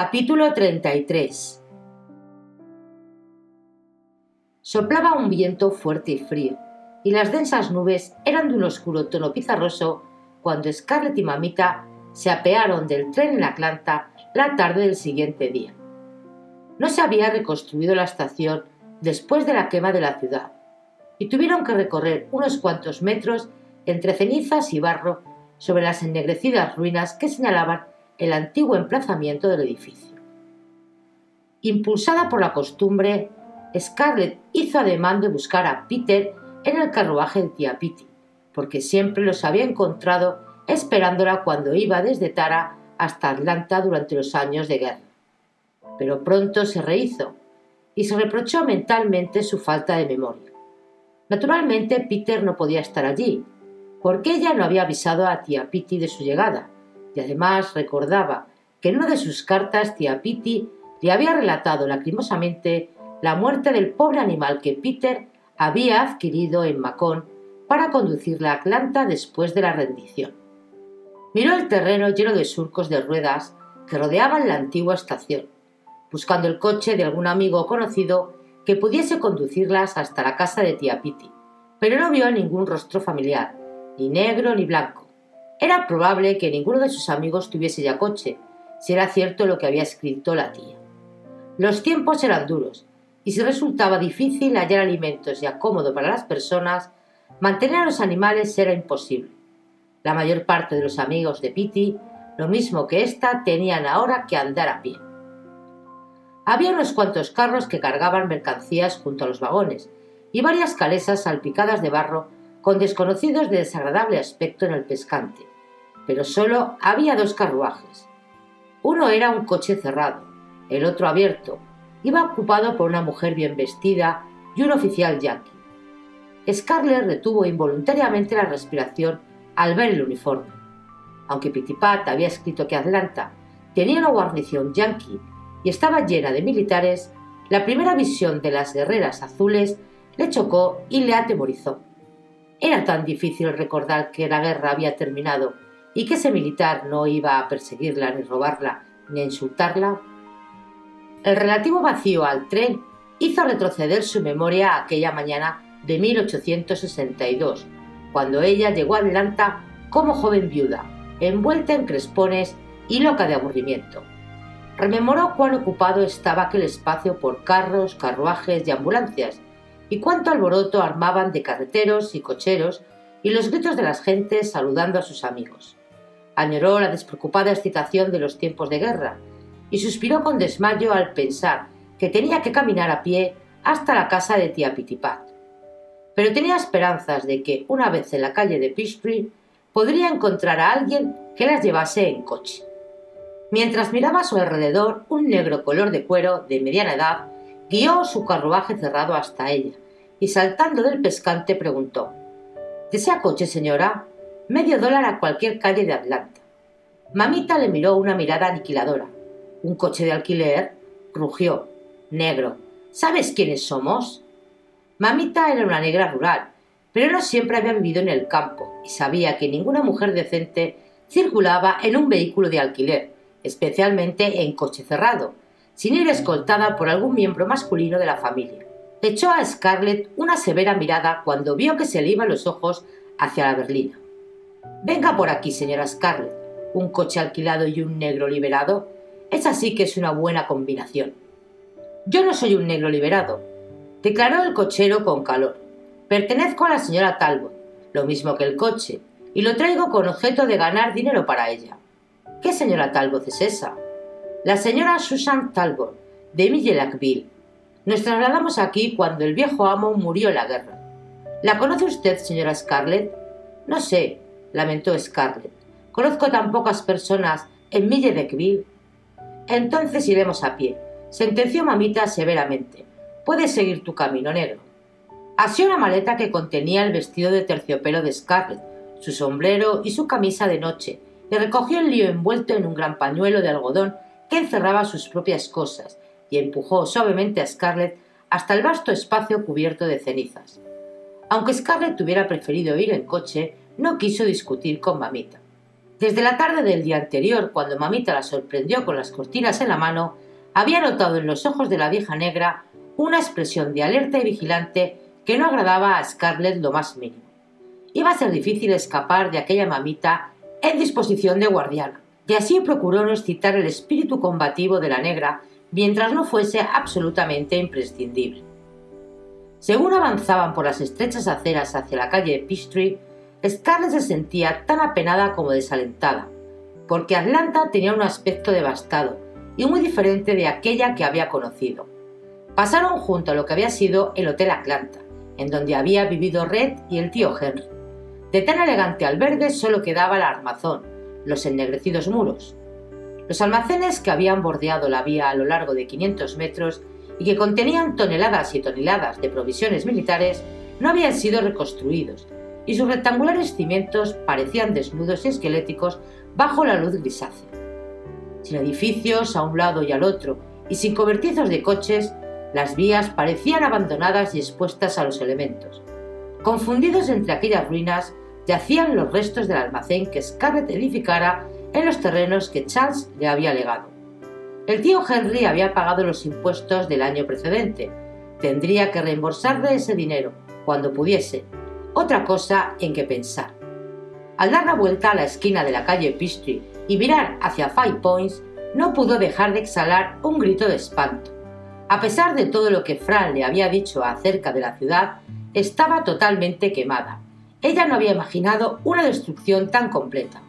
Capítulo 33 Soplaba un viento fuerte y frío, y las densas nubes eran de un oscuro tono pizarroso cuando Scarlett y Mamita se apearon del tren en Atlanta la tarde del siguiente día. No se había reconstruido la estación después de la quema de la ciudad, y tuvieron que recorrer unos cuantos metros entre cenizas y barro sobre las ennegrecidas ruinas que señalaban el antiguo emplazamiento del edificio. Impulsada por la costumbre, Scarlett hizo ademán de buscar a Peter en el carruaje de tía Pitty, porque siempre los había encontrado esperándola cuando iba desde Tara hasta Atlanta durante los años de guerra. Pero pronto se rehizo y se reprochó mentalmente su falta de memoria. Naturalmente, Peter no podía estar allí, porque ella no había avisado a tía Pitty de su llegada, y además recordaba que en una de sus cartas tía Pitty le había relatado lacrimosamente la muerte del pobre animal que Peter había adquirido en Macón para conducirla a Atlanta después de la rendición. Miró el terreno lleno de surcos de ruedas que rodeaban la antigua estación, buscando el coche de algún amigo conocido que pudiese conducirlas hasta la casa de tía Pitty, pero no vio ningún rostro familiar, ni negro ni blanco. Era probable que ninguno de sus amigos tuviese ya coche, si era cierto lo que había escrito la tía. Los tiempos eran duros, y si resultaba difícil hallar alimentos y acómodo para las personas, mantener a los animales era imposible. La mayor parte de los amigos de Pitty, lo mismo que ésta, tenían ahora que andar a pie. Había unos cuantos carros que cargaban mercancías junto a los vagones, y varias calesas salpicadas de barro con desconocidos de desagradable aspecto en el pescante, pero solo había dos carruajes. Uno era un coche cerrado, el otro abierto, iba ocupado por una mujer bien vestida y un oficial yanqui. Scarlett retuvo involuntariamente la respiración al ver el uniforme. Aunque Pitipat había escrito que Atlanta tenía una guarnición yanqui y estaba llena de militares, la primera visión de las guerreras azules le chocó y le atemorizó. Era tan difícil recordar que la guerra había terminado y que ese militar no iba a perseguirla ni robarla ni insultarla. El relativo vacío al tren hizo retroceder su memoria aquella mañana de 1862, cuando ella llegó a Atlanta como joven viuda, envuelta en crespones y loca de aburrimiento. Rememoró cuán ocupado estaba aquel espacio por carros, carruajes y ambulancias, y cuánto alboroto armaban de carreteros y cocheros y los gritos de las gentes saludando a sus amigos. Añoró la despreocupada excitación de los tiempos de guerra y suspiró con desmayo al pensar que tenía que caminar a pie hasta la casa de tía Pitipat. Pero tenía esperanzas de que, una vez en la calle de Peachtree, podría encontrar a alguien que las llevase en coche. Mientras miraba a su alrededor, un negro color de cuero de mediana edad guió su carruaje cerrado hasta ella y saltando del pescante preguntó ¿Desea coche, señora? Medio dólar a cualquier calle de Atlanta. Mamita le miró una mirada aniquiladora. ¿Un coche de alquiler? rugió. Negro. ¿Sabes quiénes somos? Mamita era una negra rural, pero no siempre había vivido en el campo y sabía que ninguna mujer decente circulaba en un vehículo de alquiler, especialmente en coche cerrado, sin ir escoltada por algún miembro masculino de la familia. Echó a Scarlett una severa mirada cuando vio que se le iban los ojos hacia la berlina. Venga por aquí, señora Scarlett. Un coche alquilado y un negro liberado. Es así que es una buena combinación. Yo no soy un negro liberado, declaró el cochero con calor. Pertenezco a la señora Talbot, lo mismo que el coche, y lo traigo con objeto de ganar dinero para ella. ¿Qué señora Talbot es esa? La señora Susan Talbot, de Millellackville. Nos trasladamos aquí cuando el viejo amo murió en la guerra. ¿La conoce usted, señora Scarlett? No sé, lamentó Scarlett. Conozco tan pocas personas en Millellackville. Entonces iremos a pie, sentenció mamita severamente. Puedes seguir tu camino negro. Asió una maleta que contenía el vestido de terciopelo de Scarlett, su sombrero y su camisa de noche, y recogió el lío envuelto en un gran pañuelo de algodón que encerraba sus propias cosas, y empujó suavemente a Scarlett hasta el vasto espacio cubierto de cenizas. Aunque Scarlett hubiera preferido ir en coche, no quiso discutir con mamita. Desde la tarde del día anterior, cuando mamita la sorprendió con las cortinas en la mano, había notado en los ojos de la vieja negra una expresión de alerta y vigilante que no agradaba a Scarlett lo más mínimo. Iba a ser difícil escapar de aquella mamita en disposición de guardiana, y así procuró no excitar el espíritu combativo de la negra mientras no fuese absolutamente imprescindible. Según avanzaban por las estrechas aceras hacia la calle Peachtree, Scarlett se sentía tan apenada como desalentada, porque Atlanta tenía un aspecto devastado y muy diferente de aquella que había conocido. Pasaron junto a lo que había sido el Hotel Atlanta, en donde había vivido Red y el tío Henry. De tan elegante albergue solo quedaba el armazón, los ennegrecidos muros. Los almacenes que habían bordeado la vía a lo largo de 500 metros y que contenían toneladas y toneladas de provisiones militares no habían sido reconstruidos, y sus rectangulares cimientos parecían desnudos y esqueléticos bajo la luz grisácea. Sin edificios a un lado y al otro, y sin cobertizos de coches, las vías parecían abandonadas y expuestas a los elementos. Confundidos entre aquellas ruinas, yacían los restos del almacén que Scarlett edificara en los terrenos que Charles le había legado. El tío Henry había pagado los impuestos del año precedente. Tendría que reembolsarle ese dinero cuando pudiese. Otra cosa en que pensar. Al dar la vuelta a la esquina de la calle Peachtree y mirar hacia Five Points, no pudo dejar de exhalar un grito de espanto. A pesar de todo lo que Fran le había dicho acerca de la ciudad, estaba totalmente quemada. Ella no había imaginado una destrucción tan completa.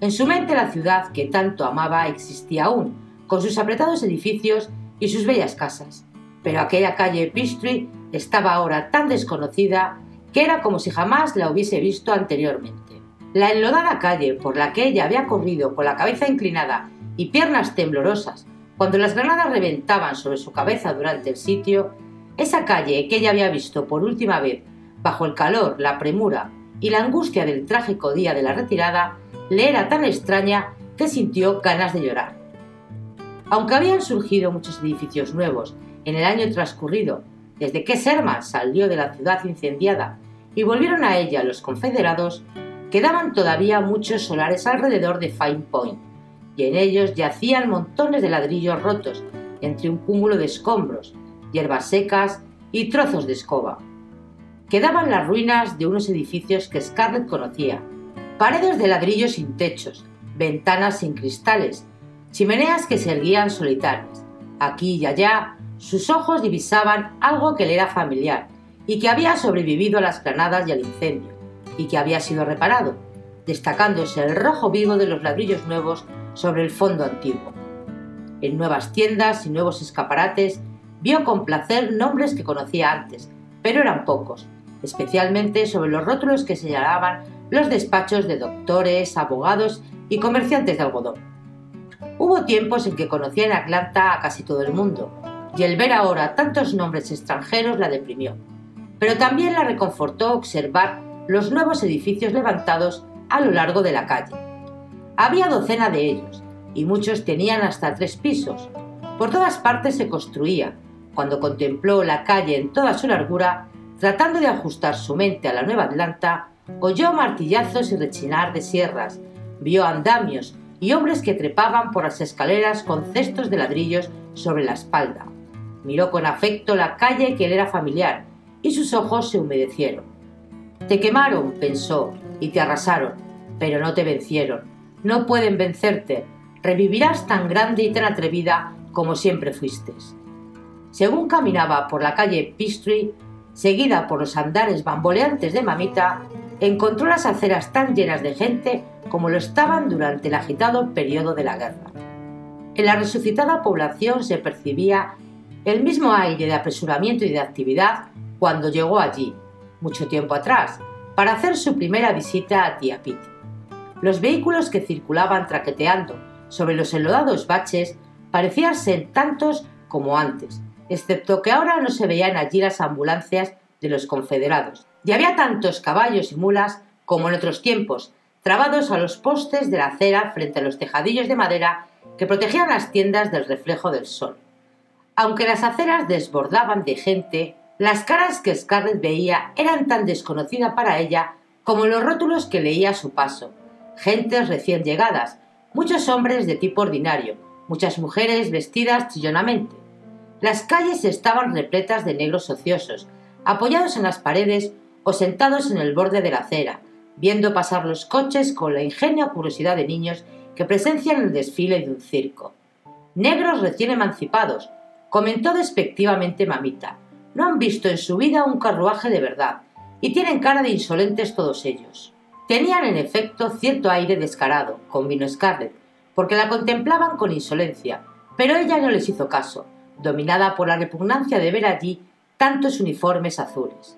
En su mente la ciudad que tanto amaba existía aún, con sus apretados edificios y sus bellas casas. Pero aquella calle Peachtree estaba ahora tan desconocida que era como si jamás la hubiese visto anteriormente. La enlodada calle por la que ella había corrido con la cabeza inclinada y piernas temblorosas cuando las granadas reventaban sobre su cabeza durante el sitio, esa calle que ella había visto por última vez bajo el calor, la premura y la angustia del trágico día de la retirada, le era tan extraña que sintió ganas de llorar. Aunque habían surgido muchos edificios nuevos en el año transcurrido desde que Sherman salió de la ciudad incendiada y volvieron a ella los confederados, quedaban todavía muchos solares alrededor de Fine Point, y en ellos yacían montones de ladrillos rotos entre un cúmulo de escombros, hierbas secas y trozos de escoba. Quedaban las ruinas de unos edificios que Scarlett conocía, paredes de ladrillos sin techos, ventanas sin cristales, chimeneas que se erguían solitarias. Aquí y allá sus ojos divisaban algo que le era familiar y que había sobrevivido a las granadas y al incendio, y que había sido reparado, destacándose el rojo vivo de los ladrillos nuevos sobre el fondo antiguo. En nuevas tiendas y nuevos escaparates vio con placer nombres que conocía antes, pero eran pocos, especialmente sobre los rótulos que señalaban los despachos de doctores, abogados y comerciantes de algodón. Hubo tiempos en que conocía en Atlanta a casi todo el mundo, y el ver ahora tantos nombres extranjeros la deprimió. Pero también la reconfortó observar los nuevos edificios levantados a lo largo de la calle. Había docena de ellos, y muchos tenían hasta tres pisos. Por todas partes se construía. Cuando contempló la calle en toda su largura, tratando de ajustar su mente a la nueva Atlanta, oyó martillazos y rechinar de sierras, vio andamios y hombres que trepaban por las escaleras con cestos de ladrillos sobre la espalda. Miró con afecto la calle que le era familiar y sus ojos se humedecieron. Te quemaron, pensó, y te arrasaron, pero no te vencieron. No pueden vencerte. Revivirás tan grande y tan atrevida como siempre fuiste. Según caminaba por la calle Peachtree, seguida por los andares bamboleantes de mamita, encontró las aceras tan llenas de gente como lo estaban durante el agitado periodo de la guerra. En la resucitada población se percibía el mismo aire de apresuramiento y de actividad cuando llegó allí, mucho tiempo atrás, para hacer su primera visita a Tía Piti. Los vehículos que circulaban traqueteando sobre los enlodados baches parecían ser tantos como antes, excepto que ahora no se veían allí las ambulancias de los confederados, y había tantos caballos y mulas como en otros tiempos, trabados a los postes de la acera frente a los tejadillos de madera que protegían las tiendas del reflejo del sol. Aunque las aceras desbordaban de gente, las caras que Scarlett veía eran tan desconocidas para ella como los rótulos que leía a su paso. Gentes recién llegadas, muchos hombres de tipo ordinario, muchas mujeres vestidas chillonamente. Las calles estaban repletas de negros ociosos, apoyados en las paredes o sentados en el borde de la acera, viendo pasar los coches con la ingenua curiosidad de niños que presencian el desfile de un circo. Negros recién emancipados, comentó despectivamente mamita. No han visto en su vida un carruaje de verdad, y tienen cara de insolentes todos ellos. Tenían en efecto cierto aire descarado, convino Scarlett, porque la contemplaban con insolencia, pero ella no les hizo caso, dominada por la repugnancia de ver allí tantos uniformes azules.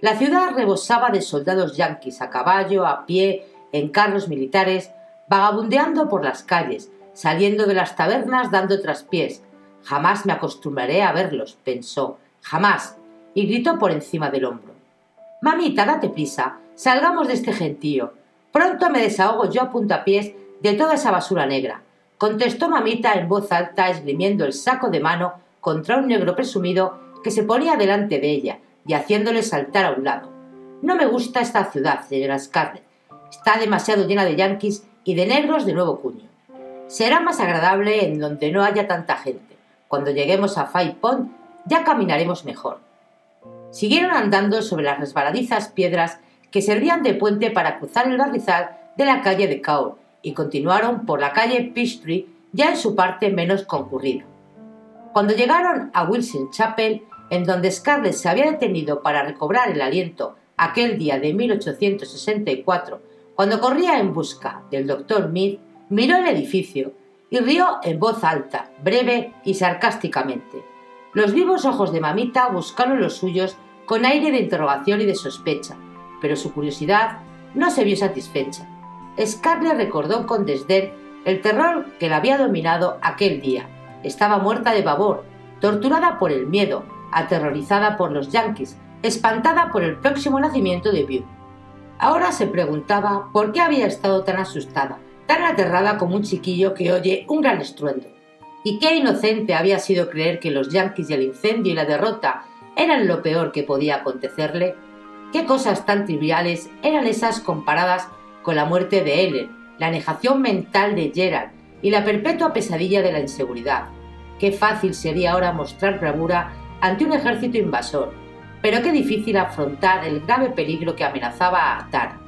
La ciudad rebosaba de soldados yanquis a caballo, a pie, en carros militares, vagabundeando por las calles, saliendo de las tabernas dando traspiés. Jamás me acostumbraré a verlos, pensó, jamás, y gritó por encima del hombro. Mamita, date prisa, salgamos de este gentío. Pronto me desahogo yo a puntapiés de toda esa basura negra, contestó mamita en voz alta, esgrimiendo el saco de mano contra un negro presumido que se ponía delante de ella y haciéndole saltar a un lado. No me gusta esta ciudad, señora Scarlett. Está demasiado llena de yanquis y de negros de nuevo cuño. Será más agradable en donde no haya tanta gente. Cuando lleguemos a Five Pond ya caminaremos mejor. Siguieron andando sobre las resbaladizas piedras que servían de puente para cruzar el barrizal de la calle de Kaur y continuaron por la calle Peachtree ya en su parte menos concurrida. Cuando llegaron a Wilson Chapel, en donde Scarlett se había detenido para recobrar el aliento aquel día de 1864, cuando corría en busca del doctor Mead, miró el edificio y rió en voz alta, breve y sarcásticamente. Los vivos ojos de mamita buscaron los suyos con aire de interrogación y de sospecha, pero su curiosidad no se vio satisfecha. Scarlett recordó con desdén el terror que la había dominado aquel día. Estaba muerta de pavor, torturada por el miedo, aterrorizada por los yanquis, espantada por el próximo nacimiento de Bew. Ahora se preguntaba por qué había estado tan asustada, tan aterrada como un chiquillo que oye un gran estruendo. Y qué inocente había sido creer que los yanquis y el incendio y la derrota eran lo peor que podía acontecerle. Qué cosas tan triviales eran esas comparadas con la muerte de Ellen, la negación mental de Gerald y la perpetua pesadilla de la inseguridad. Qué fácil sería ahora mostrar bravura ante un ejército invasor, pero qué difícil afrontar el grave peligro que amenazaba a Tara.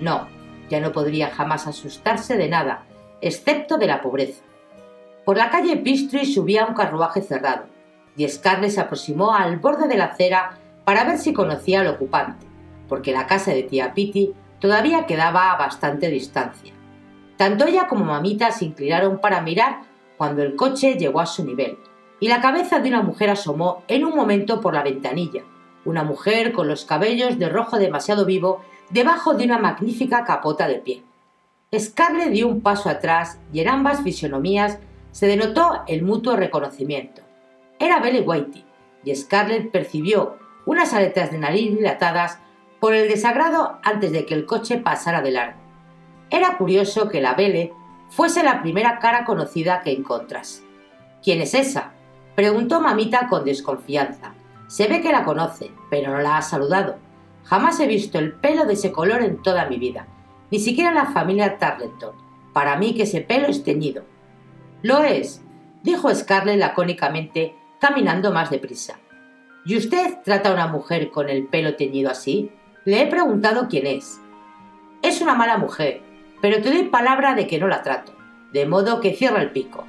No, ya no podría jamás asustarse de nada, excepto de la pobreza. Por la calle Peachtree subía un carruaje cerrado, y Scarlett se aproximó al borde de la acera para ver si conocía al ocupante, porque la casa de tía Pitty todavía quedaba a bastante distancia. Tanto ella como mamita se inclinaron para mirar cuando el coche llegó a su nivel, y la cabeza de una mujer asomó en un momento por la ventanilla, una mujer con los cabellos de rojo demasiado vivo debajo de una magnífica capota de pie. Scarlett dio un paso atrás y en ambas fisonomías se denotó el mutuo reconocimiento. Era Belle Whitey, y Scarlett percibió unas aletas de nariz dilatadas por el desagrado antes de que el coche pasara de largo. Era curioso que la Belle fuese la primera cara conocida que encontrase. ¿Quién es esa? preguntó mamita con desconfianza. Se ve que la conoce, pero no la ha saludado. Jamás he visto el pelo de ese color en toda mi vida, ni siquiera en la familia Tarleton. Para mí que ese pelo es teñido. Lo es, dijo Scarlett lacónicamente, caminando más deprisa. ¿Y usted trata a una mujer con el pelo teñido así? Le he preguntado quién es. Es una mala mujer, pero te doy palabra de que no la trato, de modo que cierra el pico.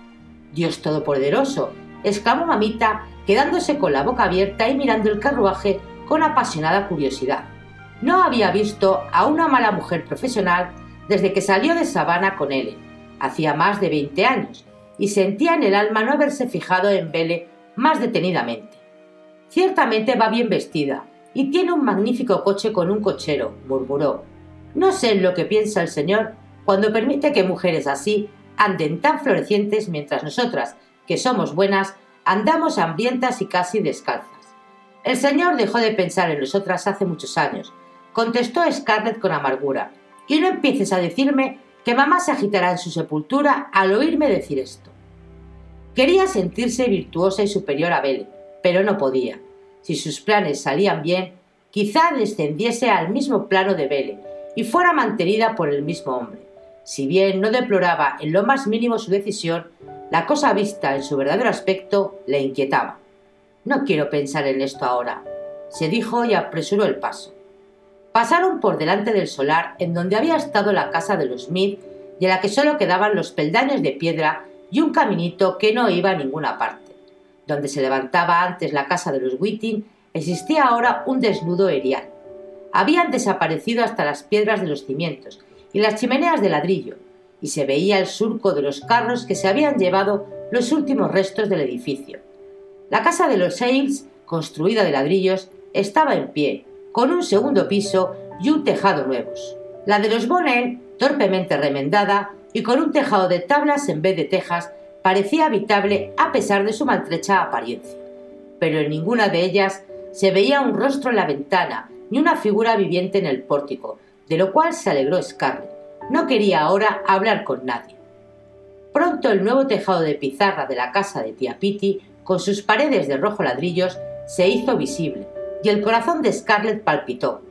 Dios Todopoderoso, exclamó mamita, quedándose con la boca abierta y mirando el carruaje con apasionada curiosidad. No había visto a una mala mujer profesional desde que salió de Sabana con él, hacía más de 20 años, y sentía en el alma no haberse fijado en Belle más detenidamente. Ciertamente va bien vestida, y tiene un magnífico coche con un cochero, murmuró. No sé en lo que piensa el señor cuando permite que mujeres así anden tan florecientes mientras nosotras, que somos buenas, andamos hambrientas y casi descalzas. El señor dejó de pensar en nosotras hace muchos años, contestó Scarlett con amargura, y no empieces a decirme que mamá se agitará en su sepultura al oírme decir esto. Quería sentirse virtuosa y superior a Belle, pero no podía. Si sus planes salían bien, quizá descendiese al mismo plano de Belle y fuera mantenida por el mismo hombre. Si bien no deploraba en lo más mínimo su decisión, la cosa vista en su verdadero aspecto le inquietaba. No quiero pensar en esto ahora, se dijo y apresuró el paso. Pasaron por delante del solar en donde había estado la casa de los Smith y en la que solo quedaban los peldaños de piedra y un caminito que no iba a ninguna parte. Donde se levantaba antes la casa de los Whiting existía ahora un desnudo erial. Habían desaparecido hasta las piedras de los cimientos y las chimeneas de ladrillo, y se veía el surco de los carros que se habían llevado los últimos restos del edificio. La casa de los Sales, construida de ladrillos, estaba en pie, con un segundo piso y un tejado nuevos. La de los Bonnell, torpemente remendada y con un tejado de tablas en vez de tejas, parecía habitable a pesar de su maltrecha apariencia. Pero en ninguna de ellas se veía un rostro en la ventana, ni una figura viviente en el pórtico, de lo cual se alegró Scarlett. No quería ahora hablar con nadie. Pronto el nuevo tejado de pizarra de la casa de tía Pitty, con sus paredes de rojo ladrillos, se hizo visible, y el corazón de Scarlett palpitó.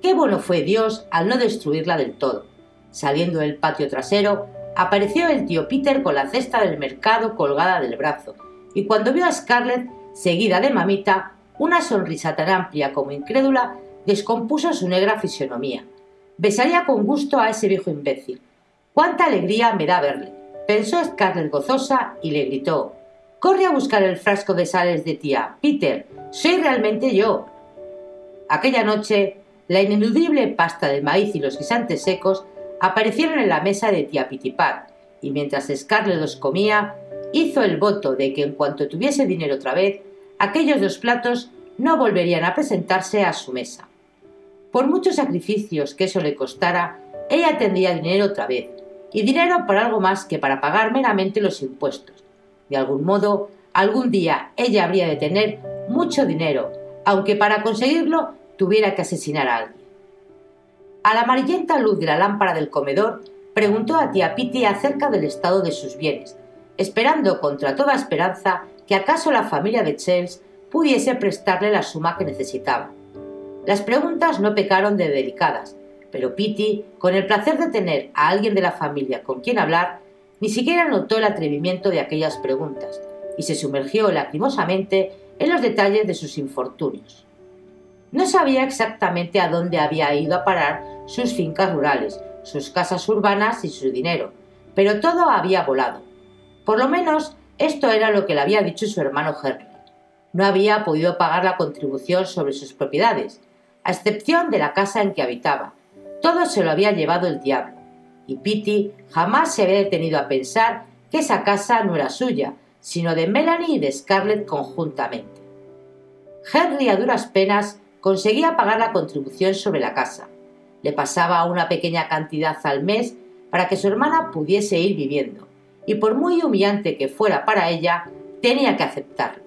Qué bueno fue Dios al no destruirla del todo. Saliendo del patio trasero, apareció el tío Peter con la cesta del mercado colgada del brazo, y cuando vio a Scarlett, seguida de mamita, una sonrisa tan amplia como incrédula descompuso su negra fisonomía. Besaría con gusto a ese viejo imbécil. ¡Cuánta alegría me da verle! Pensó Scarlett gozosa y le gritó Corre a buscar el frasco de sales de tía. Peter, soy realmente yo. Aquella noche, la ineludible pasta de maíz y los guisantes secos aparecieron en la mesa de tía Pitipat, y mientras Scarlett los comía, hizo el voto de que en cuanto tuviese dinero otra vez, aquellos dos platos no volverían a presentarse a su mesa. Por muchos sacrificios que eso le costara, ella tendría dinero otra vez, y dinero para algo más que para pagar meramente los impuestos. De algún modo, algún día ella habría de tener mucho dinero, aunque para conseguirlo tuviera que asesinar a alguien. A la amarillenta luz de la lámpara del comedor, preguntó a tía Pitty acerca del estado de sus bienes, esperando contra toda esperanza que acaso la familia de Chels pudiese prestarle la suma que necesitaba. Las preguntas no pecaron de delicadas, pero Pitty, con el placer de tener a alguien de la familia con quien hablar, ni siquiera notó el atrevimiento de aquellas preguntas y se sumergió lacrimosamente en los detalles de sus infortunios. No sabía exactamente a dónde había ido a parar sus fincas rurales, sus casas urbanas y su dinero, pero todo había volado. Por lo menos esto era lo que le había dicho su hermano Henry. No había podido pagar la contribución sobre sus propiedades, a excepción de la casa en que habitaba. Todo se lo había llevado el diablo, y Pitty jamás se había detenido a pensar que esa casa no era suya, sino de Melanie y de Scarlett conjuntamente. Henry a duras penas conseguía pagar la contribución sobre la casa. Le pasaba una pequeña cantidad al mes para que su hermana pudiese ir viviendo, y por muy humillante que fuera para ella, tenía que aceptarlo.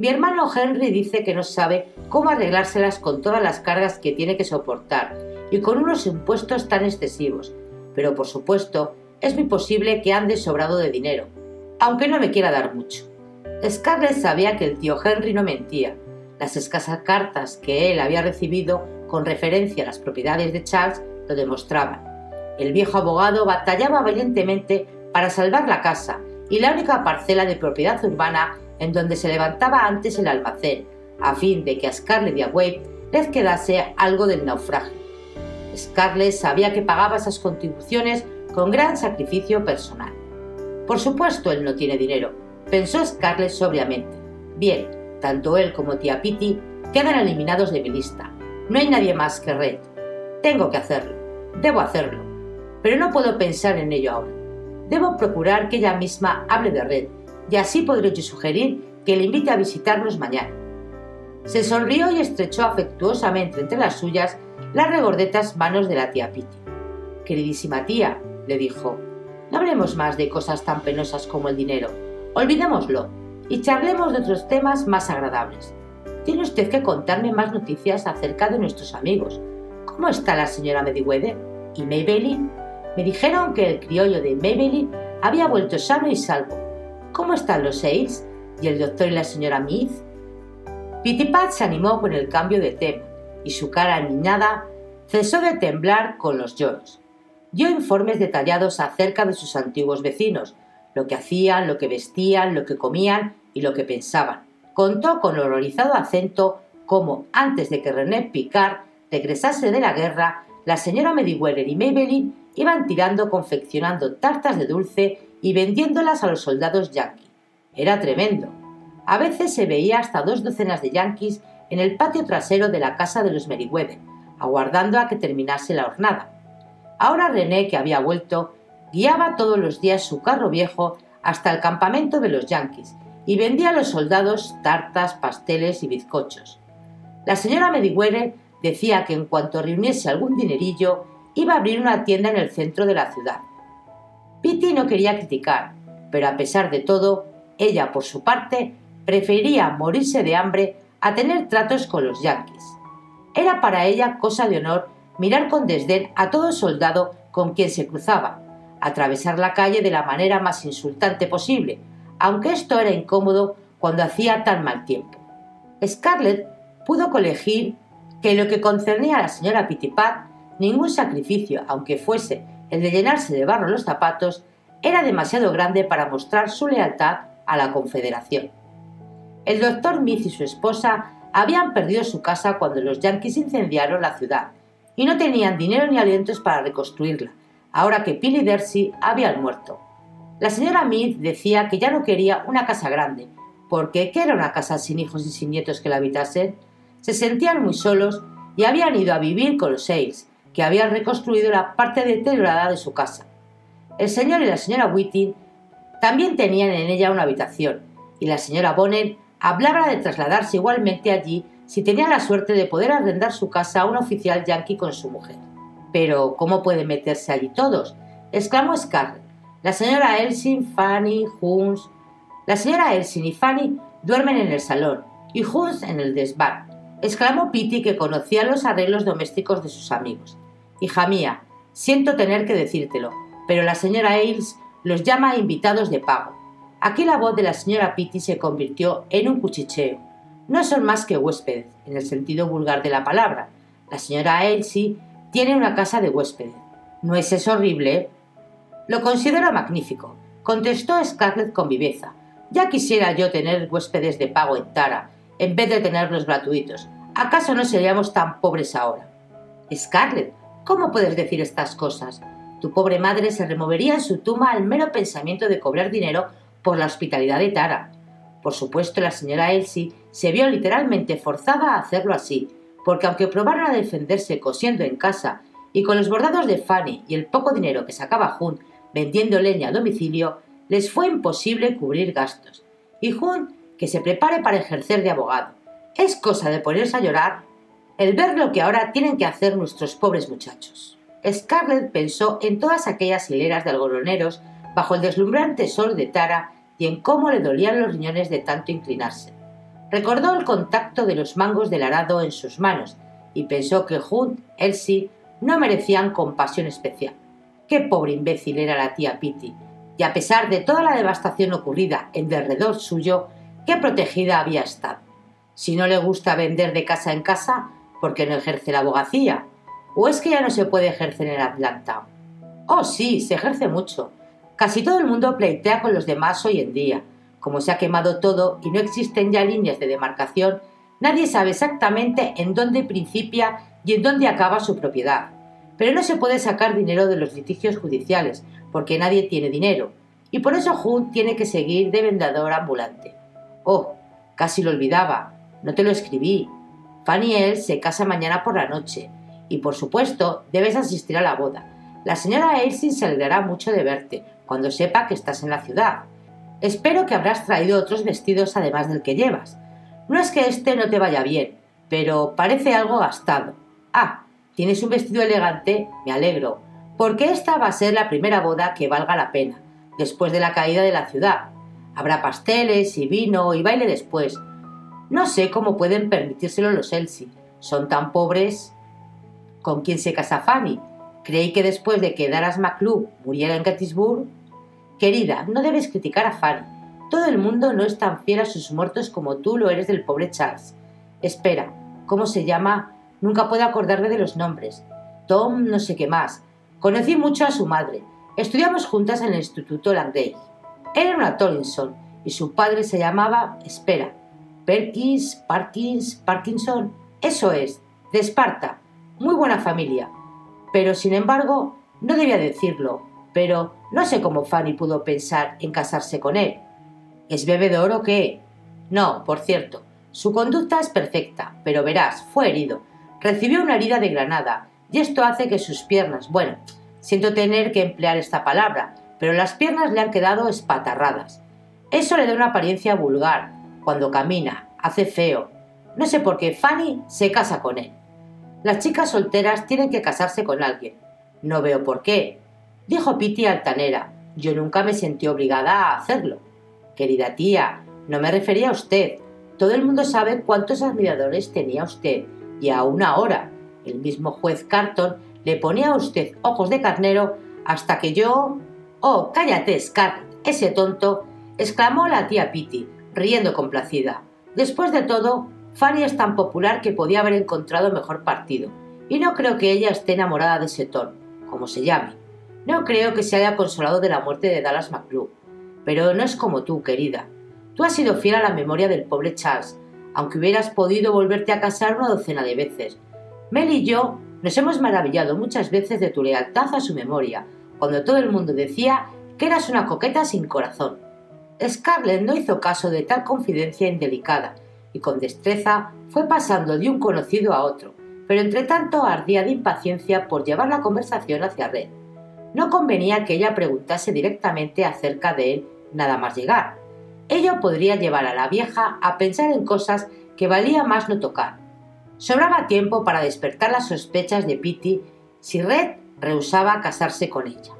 Mi hermano Henry dice que no sabe cómo arreglárselas con todas las cargas que tiene que soportar y con unos impuestos tan excesivos, pero por supuesto es muy posible que ande sobrado de dinero, aunque no me quiera dar mucho. Scarlett sabía que el tío Henry no mentía. Las escasas cartas que él había recibido con referencia a las propiedades de Charles lo demostraban. El viejo abogado batallaba valientemente para salvar la casa y la única parcela de propiedad urbana en donde se levantaba antes el almacén, a fin de que a Scarlett y a Wade les quedase algo del naufragio. Scarlett sabía que pagaba esas contribuciones con gran sacrificio personal. Por supuesto, él no tiene dinero, pensó Scarlett sobriamente. Bien, tanto él como tía Pitty quedan eliminados de mi lista. No hay nadie más que Red. Tengo que hacerlo. Debo hacerlo. Pero no puedo pensar en ello ahora. Debo procurar que ella misma hable de Red, y así podré yo sugerir que le invite a visitarnos mañana. Se sonrió y estrechó afectuosamente entre las suyas las regordetas manos de la tía Pitty. Queridísima tía, le dijo, no hablemos más de cosas tan penosas como el dinero. Olvidémoslo y charlemos de otros temas más agradables. Tiene usted que contarme más noticias acerca de nuestros amigos. ¿Cómo está la señora Mediweather? ¿Y Maybelline? Me dijeron que el criollo de Maybelline había vuelto sano y salvo. ¿Cómo están los seis? ¿Y el doctor y la señora Meath? Pat se animó con el cambio de tema y su cara aniñada cesó de temblar con los lloros. Dio informes detallados acerca de sus antiguos vecinos, lo que hacían, lo que vestían, lo que comían y lo que pensaban. Contó con horrorizado acento cómo, antes de que René Picard regresase de la guerra, la señora Mediweller y Maybelline iban tirando confeccionando tartas de dulce y vendiéndolas a los soldados yanquis. Era tremendo. A veces se veía hasta dos docenas de yanquis en el patio trasero de la casa de los Meriwether, aguardando a que terminase la hornada. Ahora René, que había vuelto, guiaba todos los días su carro viejo hasta el campamento de los yanquis y vendía a los soldados tartas, pasteles y bizcochos. La señora Meriwether decía que en cuanto reuniese algún dinerillo, iba a abrir una tienda en el centro de la ciudad. Pitty no quería criticar, pero a pesar de todo, ella, por su parte, prefería morirse de hambre a tener tratos con los yanquis. Era para ella cosa de honor mirar con desdén a todo soldado con quien se cruzaba, atravesar la calle de la manera más insultante posible, aunque esto era incómodo cuando hacía tan mal tiempo. Scarlett pudo colegir que en lo que concernía a la señora Pitipat, ningún sacrificio, aunque fuese el de llenarse de barro los zapatos, era demasiado grande para mostrar su lealtad a la Confederación. El doctor Meath y su esposa habían perdido su casa cuando los yanquis incendiaron la ciudad y no tenían dinero ni alientos para reconstruirla, ahora que Pili y Darcy habían muerto. La señora Meath decía que ya no quería una casa grande, porque ¿qué era una casa sin hijos y sin nietos que la habitasen? Se sentían muy solos y habían ido a vivir con los Sales, que habían reconstruido la parte deteriorada de su casa. El señor y la señora Whitting también tenían en ella una habitación, y la señora Bonnet hablaba de trasladarse igualmente allí si tenía la suerte de poder arrendar su casa a un oficial yanqui con su mujer. Pero, ¿cómo pueden meterse allí todos? exclamó Scarlett. La señora Elsin, Fanny, Huns. La señora Elsin y Fanny duermen en el salón y Huns en el desván, exclamó Pitty que conocía los arreglos domésticos de sus amigos. Hija mía, siento tener que decírtelo, pero la señora Ailes los llama invitados de pago. Aquí la voz de la señora Pitty se convirtió en un cuchicheo. No son más que huéspedes, en el sentido vulgar de la palabra. La señora Elsie tiene una casa de huéspedes. ¿No es eso horrible? Lo considero magnífico, contestó Scarlett con viveza. Ya quisiera yo tener huéspedes de pago en Tara, en vez de tenerlos gratuitos. ¿Acaso no seríamos tan pobres ahora? Scarlett, ¿cómo puedes decir estas cosas? Tu pobre madre se removería en su tumba al mero pensamiento de cobrar dinero por la hospitalidad de Tara. Por supuesto, la señora Elsie se vio literalmente forzada a hacerlo así, porque aunque probaron a defenderse cosiendo en casa y con los bordados de Fanny y el poco dinero que sacaba Jun vendiendo leña a domicilio, les fue imposible cubrir gastos. Y Jun que se prepare para ejercer de abogado. Es cosa de ponerse a llorar el ver lo que ahora tienen que hacer nuestros pobres muchachos. Scarlett pensó en todas aquellas hileras de algodoneros bajo el deslumbrante sol de Tara y en cómo le dolían los riñones de tanto inclinarse. Recordó el contacto de los mangos del arado en sus manos y pensó que Hunt, Elsie, no merecían compasión especial. Qué pobre imbécil era la tía Pitty, y a pesar de toda la devastación ocurrida en derredor suyo, qué protegida había estado. Si no le gusta vender de casa en casa, ¿por qué no ejerce la abogacía? ¿O es que ya no se puede ejercer en Atlanta? Oh, sí, se ejerce mucho. Casi todo el mundo pleitea con los demás hoy en día. Como se ha quemado todo y no existen ya líneas de demarcación, nadie sabe exactamente en dónde principia y en dónde acaba su propiedad. Pero no se puede sacar dinero de los litigios judiciales, porque nadie tiene dinero, y por eso Hunt tiene que seguir de vendedor ambulante. Oh, casi lo olvidaba, no te lo escribí. Fanny y él se casa mañana por la noche, y por supuesto debes asistir a la boda. La señora Ailsin se alegrará mucho de verte cuando sepa que estás en la ciudad. Espero que habrás traído otros vestidos además del que llevas. No es que este no te vaya bien, pero parece algo gastado. Ah, tienes un vestido elegante, me alegro, porque esta va a ser la primera boda que valga la pena, después de la caída de la ciudad. Habrá pasteles y vino y baile después. No sé cómo pueden permitírselo los Elsie. Son tan pobres. ¿Con quién se casa Fanny? Creí que después de que Daras McClure muriera en Gettysburg. Querida, no debes criticar a Fanny. Todo el mundo no es tan fiel a sus muertos como tú lo eres del pobre Charles. Espera, ¿cómo se llama? Nunca puedo acordarme de los nombres. Tom no sé qué más. Conocí mucho a su madre. Estudiamos juntas en el Instituto Langley. Era una Tollinson y su padre se llamaba, espera, Perkins, Parkins, Parkinson. Eso es, de Esparta. Muy buena familia pero sin embargo no debía decirlo, pero no sé cómo Fanny pudo pensar en casarse con él. ¿Es bebedor o qué? No, por cierto, su conducta es perfecta, pero verás, fue herido. Recibió una herida de granada, y esto hace que sus piernas, bueno, siento tener que emplear esta palabra, pero las piernas le han quedado espatarradas. Eso le da una apariencia vulgar. Cuando camina, hace feo. No sé por qué Fanny se casa con él. Las chicas solteras tienen que casarse con alguien. No veo por qué. Dijo Piti altanera. Yo nunca me sentí obligada a hacerlo. Querida tía, no me refería a usted. Todo el mundo sabe cuántos admiradores tenía usted. Y aún ahora, el mismo juez Carton le ponía a usted ojos de carnero hasta que yo... Oh, cállate, Scar, ese tonto, exclamó la tía Piti, riendo complacida. Después de todo, Fanny es tan popular que podía haber encontrado mejor partido, y no creo que ella esté enamorada de Seton, como se llame. No creo que se haya consolado de la muerte de Dallas McClure. Pero no es como tú, querida. Tú has sido fiel a la memoria del pobre Charles, aunque hubieras podido volverte a casar una docena de veces. Mel y yo nos hemos maravillado muchas veces de tu lealtad a su memoria, cuando todo el mundo decía que eras una coqueta sin corazón. Scarlett no hizo caso de tal confidencia indelicada, y con destreza fue pasando de un conocido a otro, pero entre tanto ardía de impaciencia por llevar la conversación hacia Red. No convenía que ella preguntase directamente acerca de él nada más llegar. Ello podría llevar a la vieja a pensar en cosas que valía más no tocar. Sobraba tiempo para despertar las sospechas de Pitty si Red rehusaba casarse con ella.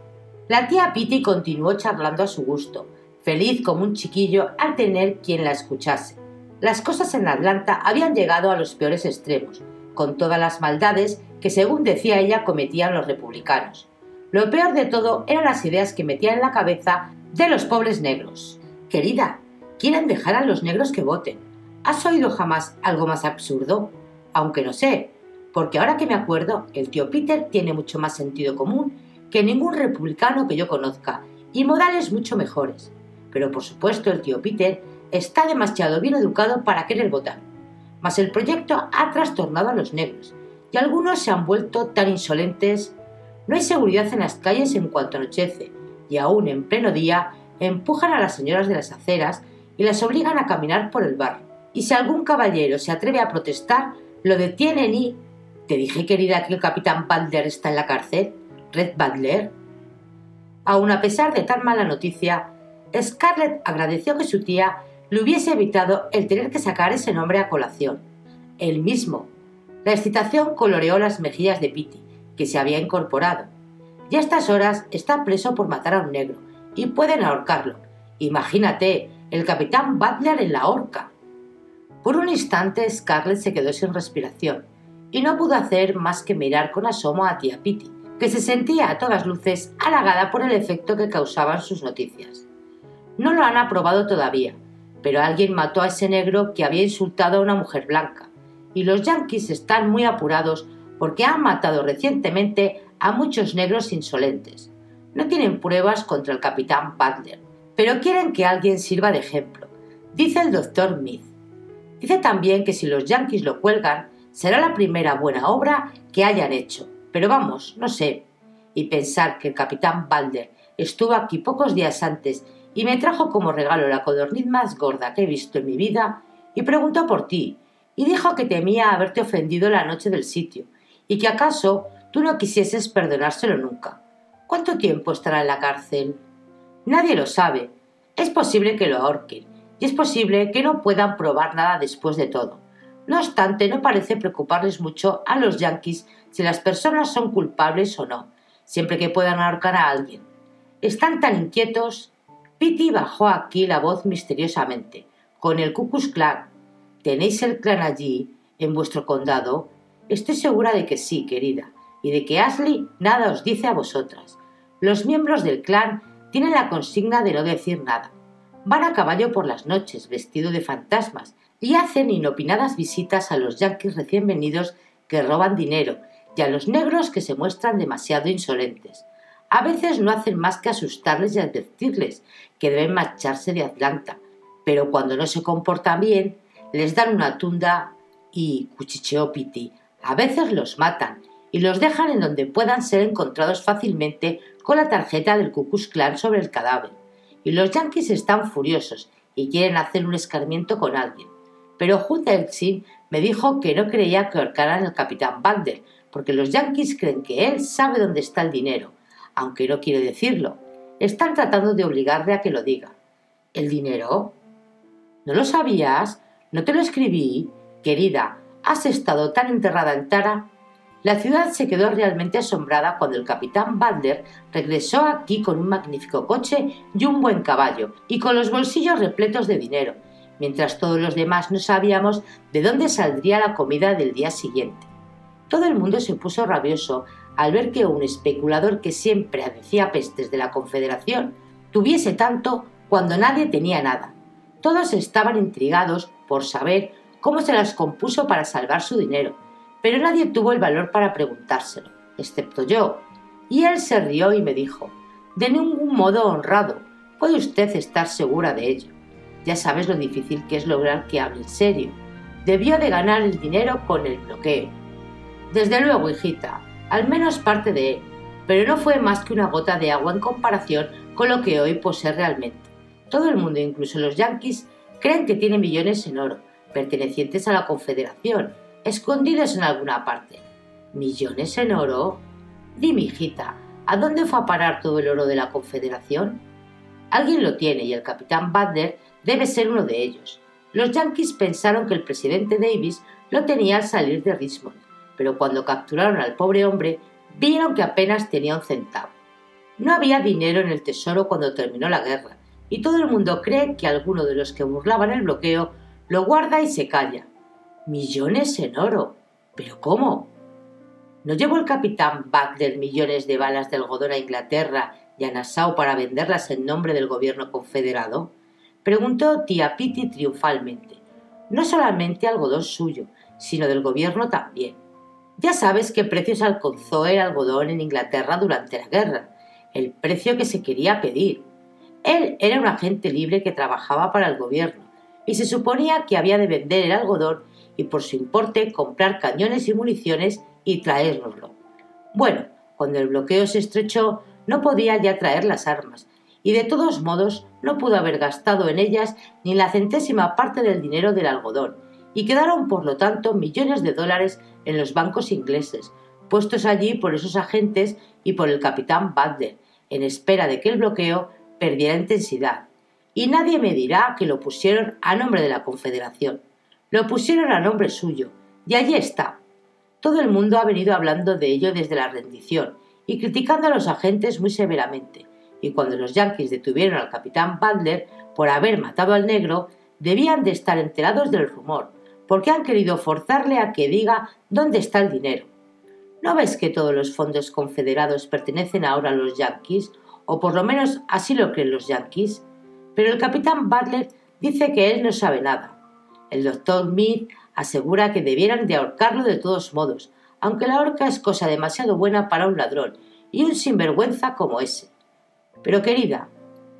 La tía Pitty continuó charlando a su gusto, feliz como un chiquillo al tener quien la escuchase. Las cosas en Atlanta habían llegado a los peores extremos, con todas las maldades que, según decía ella, cometían los republicanos. Lo peor de todo eran las ideas que metían en la cabeza de los pobres negros. Querida, quieren dejar a los negros que voten. ¿Has oído jamás algo más absurdo? Aunque no sé, porque ahora que me acuerdo, el tío Peter tiene mucho más sentido común que ningún republicano que yo conozca, y modales mucho mejores. Pero por supuesto el tío Peter está demasiado bien educado para querer votar. Mas el proyecto ha trastornado a los negros y algunos se han vuelto tan insolentes. No hay seguridad en las calles en cuanto anochece y aún en pleno día empujan a las señoras de las aceras y las obligan a caminar por el barrio. Y si algún caballero se atreve a protestar, lo detienen y... ¿Te dije, querida, que el capitán Butler está en la cárcel? ¿Red Butler? Aun a pesar de tan mala noticia, Scarlett agradeció que su tía le hubiese evitado el tener que sacar ese nombre a colación. El mismo. La excitación coloreó las mejillas de Pitty, que se había incorporado. Y a estas horas está preso por matar a un negro, y pueden ahorcarlo. Imagínate, el capitán Butler en la horca. Por un instante Scarlett se quedó sin respiración, y no pudo hacer más que mirar con asomo a tía Pitty, que se sentía a todas luces halagada por el efecto que causaban sus noticias. No lo han aprobado todavía, pero alguien mató a ese negro que había insultado a una mujer blanca, y los yanquis están muy apurados porque han matado recientemente a muchos negros insolentes. No tienen pruebas contra el capitán Butler, pero quieren que alguien sirva de ejemplo, dice el doctor Mead. Dice también que si los yankees lo cuelgan, será la primera buena obra que hayan hecho. Pero vamos, no sé. Y pensar que el capitán Balder estuvo aquí pocos días antes y me trajo como regalo la codorniz más gorda que he visto en mi vida y preguntó por ti y dijo que temía haberte ofendido la noche del sitio y que acaso tú no quisieses perdonárselo nunca. ¿Cuánto tiempo estará en la cárcel? Nadie lo sabe. Es posible que lo ahorquen y es posible que no puedan probar nada después de todo. No obstante, no parece preocuparles mucho a los yanquis si las personas son culpables o no, siempre que puedan ahorcar a alguien. Están tan inquietos. Pity bajó aquí la voz misteriosamente. Con el Ku Clan. ¿Tenéis el clan allí, en vuestro condado? Estoy segura de que sí, querida, y de que Ashley nada os dice a vosotras. Los miembros del clan tienen la consigna de no decir nada. Van a caballo por las noches, vestido de fantasmas, y hacen inopinadas visitas a los yanquis recién venidos que roban dinero y a los negros que se muestran demasiado insolentes. A veces no hacen más que asustarles y advertirles que deben marcharse de Atlanta, pero cuando no se comportan bien, les dan una tunda y cuchicheó Piti. A veces los matan y los dejan en donde puedan ser encontrados fácilmente con la tarjeta del Ku Klan sobre el cadáver y los yanquis están furiosos y quieren hacer un escarmiento con alguien. Pero Hutchinson me dijo que no creía que ahorcaran al capitán Butler, porque los yanquis creen que él sabe dónde está el dinero, aunque no quiere decirlo. Están tratando de obligarle a que lo diga. ¿El dinero? ¿No lo sabías? ¿No te lo escribí? Querida, has estado tan enterrada en Tara la ciudad se quedó realmente asombrada cuando el capitán Butler regresó aquí con un magnífico coche y un buen caballo, y con los bolsillos repletos de dinero, mientras todos los demás no sabíamos de dónde saldría la comida del día siguiente. Todo el mundo se puso rabioso al ver que un especulador que siempre decía pestes de la Confederación tuviese tanto cuando nadie tenía nada. Todos estaban intrigados por saber cómo se las compuso para salvar su dinero, pero nadie tuvo el valor para preguntárselo, excepto yo. Y él se rió y me dijo, de ningún modo honrado, puede usted estar segura de ello. Ya sabes lo difícil que es lograr que hable en serio. Debió de ganar el dinero con el bloqueo. Desde luego, hijita, al menos parte de él, pero no fue más que una gota de agua en comparación con lo que hoy posee realmente. Todo el mundo, incluso los yanquis, creen que tiene millones en oro, pertenecientes a la Confederación, escondidos en alguna parte. ¿Millones en oro? Dime, hijita, ¿a dónde fue a parar todo el oro de la Confederación? Alguien lo tiene y el capitán Butler debe ser uno de ellos. Los yankees pensaron que el presidente Davis lo tenía al salir de Richmond, pero cuando capturaron al pobre hombre vieron que apenas tenía un centavo. No había dinero en el tesoro cuando terminó la guerra, y todo el mundo cree que alguno de los que burlaban el bloqueo lo guarda y se calla, Millones en oro. ¿Pero cómo? ¿No llevó el capitán Butler millones de balas de algodón a Inglaterra y a Nassau para venderlas en nombre del gobierno confederado? Preguntó tía Pitty triunfalmente. No solamente algodón suyo, sino del gobierno también. Ya sabes qué precios alcanzó el algodón en Inglaterra durante la guerra, el precio que se quería pedir. Él era un agente libre que trabajaba para el gobierno, y se suponía que había de vender el algodón y por su importe comprar cañones y municiones y traérnoslo. Bueno, cuando el bloqueo se estrechó, no podía ya traer las armas, y de todos modos no pudo haber gastado en ellas ni la centésima parte del dinero del algodón, y quedaron por lo tanto millones de dólares en los bancos ingleses, puestos allí por esos agentes y por el capitán Butler, en espera de que el bloqueo perdiera intensidad. Y nadie me dirá que lo pusieron a nombre de la Confederación. Lo pusieron a nombre suyo, y allí está. Todo el mundo ha venido hablando de ello desde la rendición y criticando a los agentes muy severamente, y cuando los yanquis detuvieron al capitán Butler por haber matado al negro, debían de estar enterados del rumor, porque han querido forzarle a que diga dónde está el dinero. ¿No ves que todos los fondos confederados pertenecen ahora a los yanquis? O por lo menos así lo creen los yanquis. Pero el capitán Butler dice que él no sabe nada, el doctor Mead asegura que debieran de ahorcarlo de todos modos, aunque la horca es cosa demasiado buena para un ladrón y un sinvergüenza como ese. Pero querida,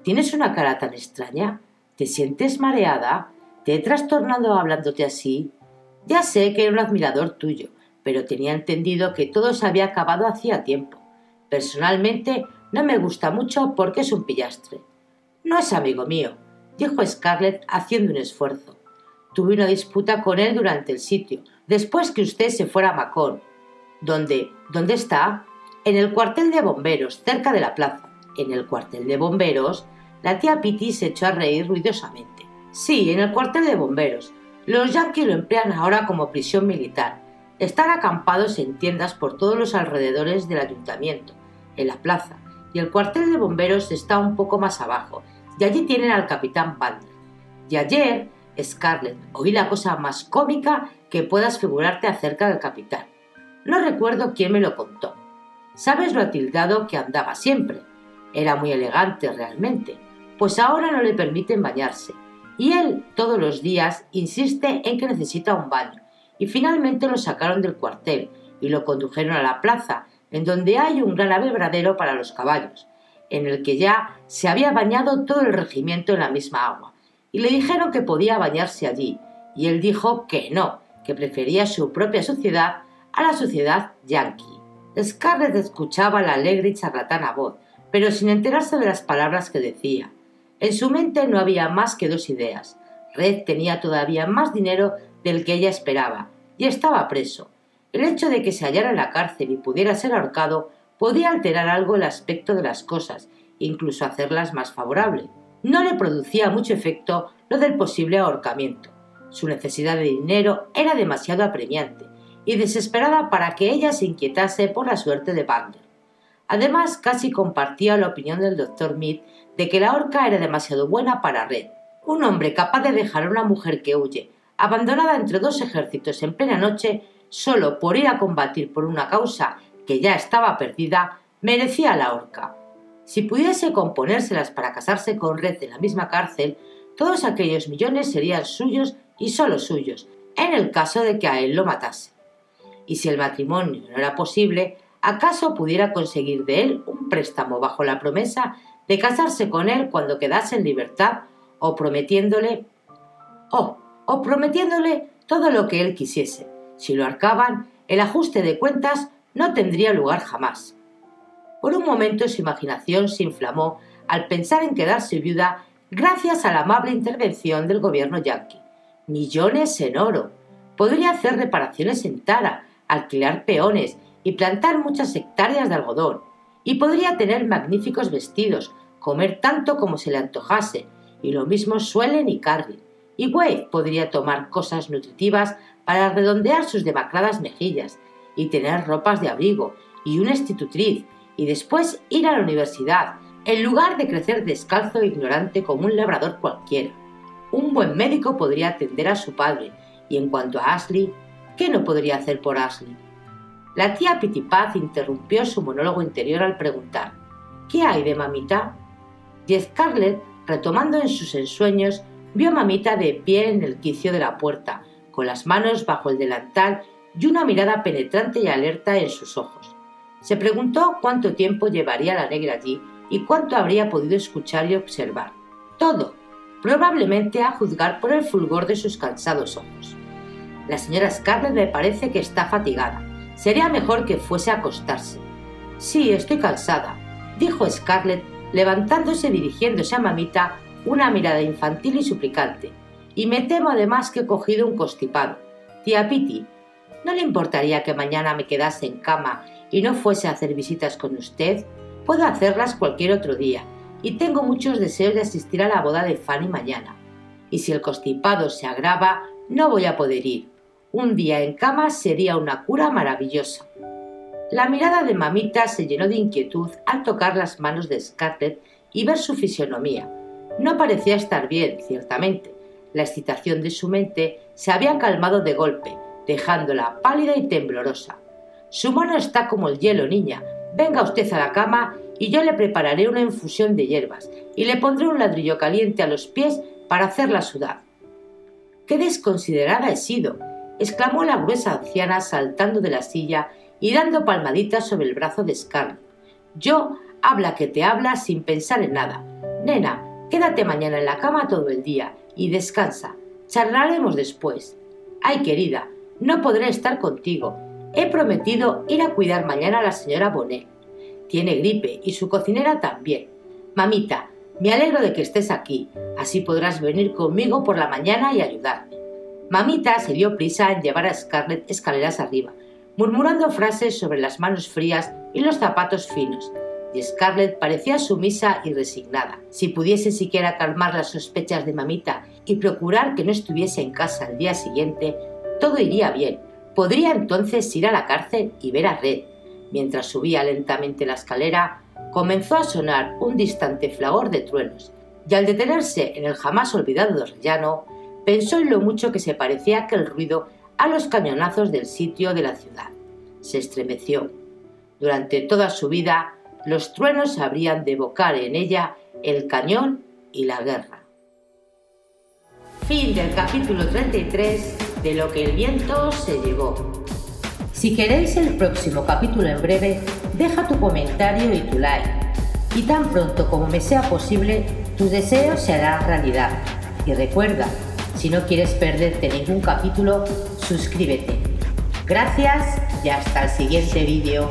¿tienes una cara tan extraña? ¿Te sientes mareada? ¿Te he trastornado hablándote así? Ya sé que era un admirador tuyo, pero tenía entendido que todo se había acabado hacía tiempo. Personalmente no me gusta mucho porque es un pillastre. No es amigo mío, dijo Scarlett haciendo un esfuerzo. Tuve una disputa con él durante el sitio, después que usted se fuera a Macón. ¿Dónde? ¿Dónde está? En el cuartel de bomberos, cerca de la plaza. ¿En el cuartel de bomberos? La tía Pitty se echó a reír ruidosamente. Sí, en el cuartel de bomberos. Los yanquis lo emplean ahora como prisión militar. Están acampados en tiendas por todos los alrededores del ayuntamiento, en la plaza, y el cuartel de bomberos está un poco más abajo, y allí tienen al capitán Butler. Y ayer, Scarlett, oí la cosa más cómica que puedas figurarte acerca del capitán. No recuerdo quién me lo contó. Sabes lo atildado que andaba siempre. Era muy elegante realmente, pues ahora no le permiten bañarse, y él todos los días insiste en que necesita un baño, y finalmente lo sacaron del cuartel y lo condujeron a la plaza, en donde hay un gran abebradero para los caballos, en el que ya se había bañado todo el regimiento en la misma agua, y le dijeron que podía bañarse allí, y él dijo que no, que prefería su propia sociedad a la sociedad yankee. Scarlett escuchaba la alegre y charlatana voz, pero sin enterarse de las palabras que decía. En su mente no había más que dos ideas. Red tenía todavía más dinero del que ella esperaba, y estaba preso. El hecho de que se hallara en la cárcel y pudiera ser ahorcado podía alterar algo el aspecto de las cosas, incluso hacerlas más favorable. No le producía mucho efecto lo del posible ahorcamiento. Su necesidad de dinero era demasiado apremiante y desesperada para que ella se inquietase por la suerte de Butler. Además, casi compartía la opinión del doctor Mead de que la horca era demasiado buena para Red. Un hombre capaz de dejar a una mujer que huye, abandonada entre dos ejércitos en plena noche, solo por ir a combatir por una causa que ya estaba perdida, merecía la horca. Si pudiese componérselas para casarse con Red en la misma cárcel, todos aquellos millones serían suyos y solo suyos, en el caso de que a él lo matase. Y si el matrimonio no era posible, ¿acaso pudiera conseguir de él un préstamo bajo la promesa de casarse con él cuando quedase en libertad o prometiéndole oh, o prometiéndole todo lo que él quisiese. Si lo arcaban, el ajuste de cuentas no tendría lugar jamás. Por un momento su imaginación se inflamó al pensar en quedarse viuda gracias a la amable intervención del gobierno yanqui. Millones en oro. Podría hacer reparaciones en Tara, alquilar peones y plantar muchas hectáreas de algodón. Y podría tener magníficos vestidos, comer tanto como se le antojase, y lo mismo Suelen y Carly. Y Wade podría tomar cosas nutritivas para redondear sus demacradas mejillas, y tener ropas de abrigo, y una institutriz, y después ir a la universidad, en lugar de crecer descalzo e ignorante como un labrador cualquiera. Un buen médico podría atender a su padre, y en cuanto a Ashley, ¿qué no podría hacer por Ashley? La tía Pitipaz interrumpió su monólogo interior al preguntar ¿Qué hay de mamita? Y Scarlett, retomando en sus ensueños, vio a mamita de pie en el quicio de la puerta, con las manos bajo el delantal y una mirada penetrante y alerta en sus ojos. Se preguntó cuánto tiempo llevaría la negra allí y cuánto habría podido escuchar y observar. Todo, probablemente a juzgar por el fulgor de sus cansados ojos. La señora Scarlett me parece que está fatigada. Sería mejor que fuese a acostarse. Sí, estoy cansada, dijo Scarlett, levantándose y dirigiéndose a mamita una mirada infantil y suplicante. Y me temo además que he cogido un constipado. Tía Piti, ¿no le importaría que mañana me quedase en cama y no fuese a hacer visitas con usted, puedo hacerlas cualquier otro día y tengo muchos deseos de asistir a la boda de Fanny mañana. Y si el constipado se agrava, no voy a poder ir. Un día en cama sería una cura maravillosa. La mirada de mamita se llenó de inquietud al tocar las manos de Scarlett y ver su fisionomía. No parecía estar bien, ciertamente. La excitación de su mente se había calmado de golpe, dejándola pálida y temblorosa. Su mano está como el hielo, niña. Venga usted a la cama y yo le prepararé una infusión de hierbas y le pondré un ladrillo caliente a los pies para hacerla sudar. ¡Qué desconsiderada he sido! exclamó la gruesa anciana saltando de la silla y dando palmaditas sobre el brazo de Scarlett. Yo, habla que te habla sin pensar en nada. Nena, quédate mañana en la cama todo el día y descansa. Charlaremos después. Ay, querida, no podré estar contigo. He prometido ir a cuidar mañana a la señora Bonet. Tiene gripe y su cocinera también. Mamita, me alegro de que estés aquí. Así podrás venir conmigo por la mañana y ayudarme. Mamita se dio prisa en llevar a Scarlett escaleras arriba, murmurando frases sobre las manos frías y los zapatos finos, y Scarlett parecía sumisa y resignada. Si pudiese siquiera calmar las sospechas de mamita y procurar que no estuviese en casa al día siguiente, todo iría bien. Podría entonces ir a la cárcel y ver a Red. Mientras subía lentamente la escalera, comenzó a sonar un distante flagor de truenos, y al detenerse en el jamás olvidado rellano, pensó en lo mucho que se parecía aquel ruido a los cañonazos del sitio de la ciudad. Se estremeció. Durante toda su vida, los truenos habrían de evocar en ella el cañón y la guerra. Fin del capítulo 33 de Lo que el viento se llevó. Si queréis el próximo capítulo en breve, deja tu comentario y tu like. Y tan pronto como me sea posible, tus deseos se harán realidad. Y recuerda, si no quieres perderte ningún capítulo, suscríbete. Gracias y hasta el siguiente vídeo.